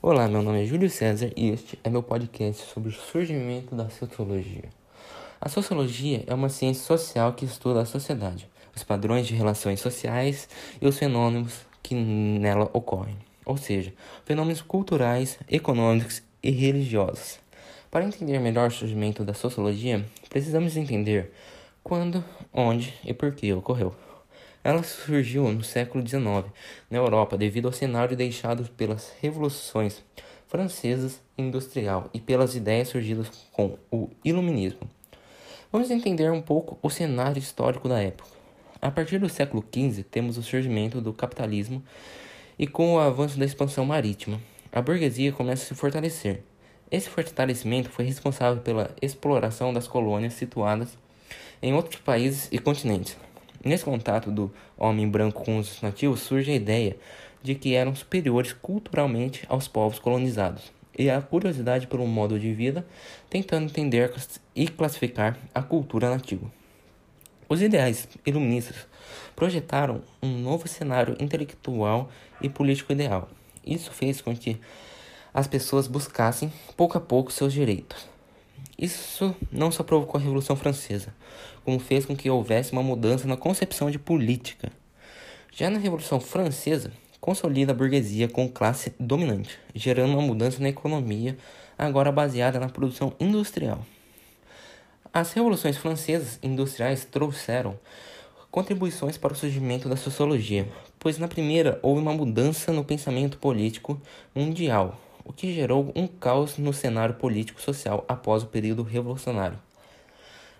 Olá, meu nome é Júlio César e este é meu podcast sobre o surgimento da sociologia. A sociologia é uma ciência social que estuda a sociedade, os padrões de relações sociais e os fenômenos que nela ocorrem, ou seja, fenômenos culturais, econômicos e religiosos. Para entender melhor o surgimento da sociologia, precisamos entender quando, onde e por que ocorreu. Ela surgiu no século XIX na Europa devido ao cenário deixado pelas revoluções francesas industrial e pelas ideias surgidas com o iluminismo. Vamos entender um pouco o cenário histórico da época. A partir do século XV, temos o surgimento do capitalismo e com o avanço da expansão marítima, a burguesia começa a se fortalecer. Esse fortalecimento foi responsável pela exploração das colônias situadas em outros países e continentes, Nesse contato do homem branco com os nativos surge a ideia de que eram superiores culturalmente aos povos colonizados e a curiosidade pelo modo de vida, tentando entender e classificar a cultura nativa. Os ideais iluministas projetaram um novo cenário intelectual e político ideal. Isso fez com que as pessoas buscassem pouco a pouco seus direitos. Isso não só provocou a Revolução Francesa, como fez com que houvesse uma mudança na concepção de política. Já na Revolução Francesa, consolida a burguesia como classe dominante, gerando uma mudança na economia, agora baseada na produção industrial. As revoluções francesas industriais trouxeram contribuições para o surgimento da sociologia, pois na primeira houve uma mudança no pensamento político mundial, o que gerou um caos no cenário político-social após o período revolucionário.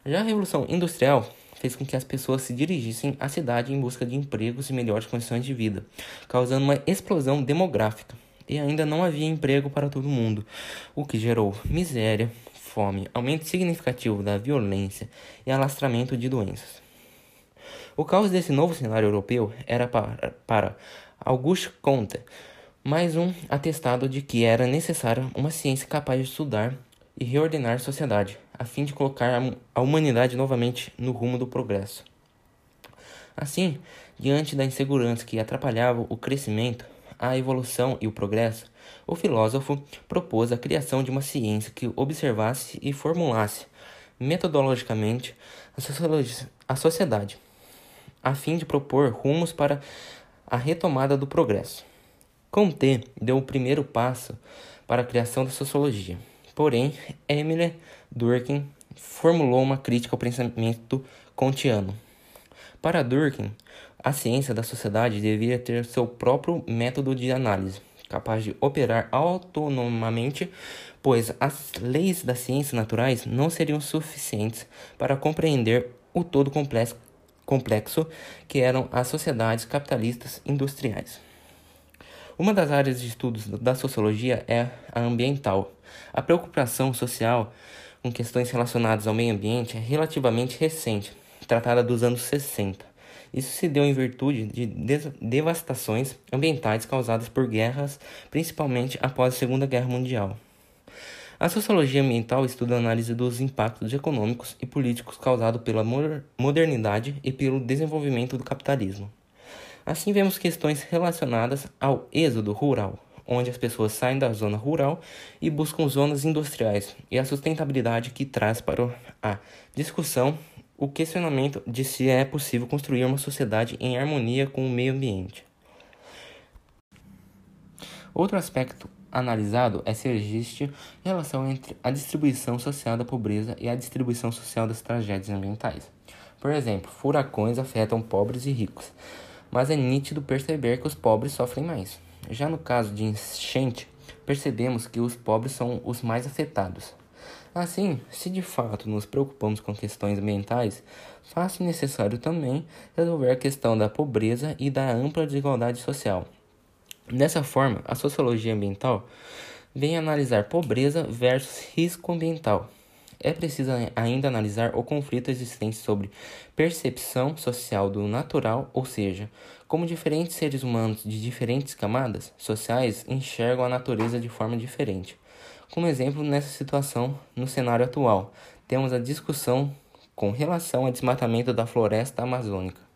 Já a Revolução Industrial fez com que as pessoas se dirigissem à cidade em busca de empregos e melhores condições de vida, causando uma explosão demográfica. E ainda não havia emprego para todo mundo, o que gerou miséria, fome, aumento significativo da violência e alastramento de doenças. O caos desse novo cenário europeu era para, para Auguste Comte, mais um atestado de que era necessária uma ciência capaz de estudar e reordenar a sociedade, a fim de colocar a humanidade novamente no rumo do progresso. Assim, diante da insegurança que atrapalhava o crescimento, a evolução e o progresso, o filósofo propôs a criação de uma ciência que observasse e formulasse metodologicamente a sociedade, a fim de propor rumos para a retomada do progresso. Comte deu o primeiro passo para a criação da sociologia. Porém, Emile Durkheim formulou uma crítica ao pensamento kantiano. Para Durkheim, a ciência da sociedade deveria ter seu próprio método de análise, capaz de operar autonomamente, pois as leis das ciências naturais não seriam suficientes para compreender o todo complexo, complexo que eram as sociedades capitalistas industriais. Uma das áreas de estudos da sociologia é a ambiental. A preocupação social com questões relacionadas ao meio ambiente é relativamente recente, tratada dos anos 60. Isso se deu em virtude de devastações ambientais causadas por guerras, principalmente após a Segunda Guerra Mundial. A sociologia ambiental estuda a análise dos impactos econômicos e políticos causados pela modernidade e pelo desenvolvimento do capitalismo. Assim, vemos questões relacionadas ao êxodo rural, onde as pessoas saem da zona rural e buscam zonas industriais, e a sustentabilidade que traz para a discussão o questionamento de se é possível construir uma sociedade em harmonia com o meio ambiente. Outro aspecto analisado é se existe relação entre a distribuição social da pobreza e a distribuição social das tragédias ambientais. Por exemplo, furacões afetam pobres e ricos mas é nítido perceber que os pobres sofrem mais. Já no caso de enchente, percebemos que os pobres são os mais afetados. Assim, se de fato nos preocupamos com questões ambientais, faz-se necessário também resolver a questão da pobreza e da ampla desigualdade social. Dessa forma, a sociologia ambiental vem analisar pobreza versus risco ambiental é preciso ainda analisar o conflito existente sobre percepção social do natural, ou seja, como diferentes seres humanos de diferentes camadas sociais enxergam a natureza de forma diferente. Como exemplo, nessa situação, no cenário atual, temos a discussão com relação ao desmatamento da floresta amazônica.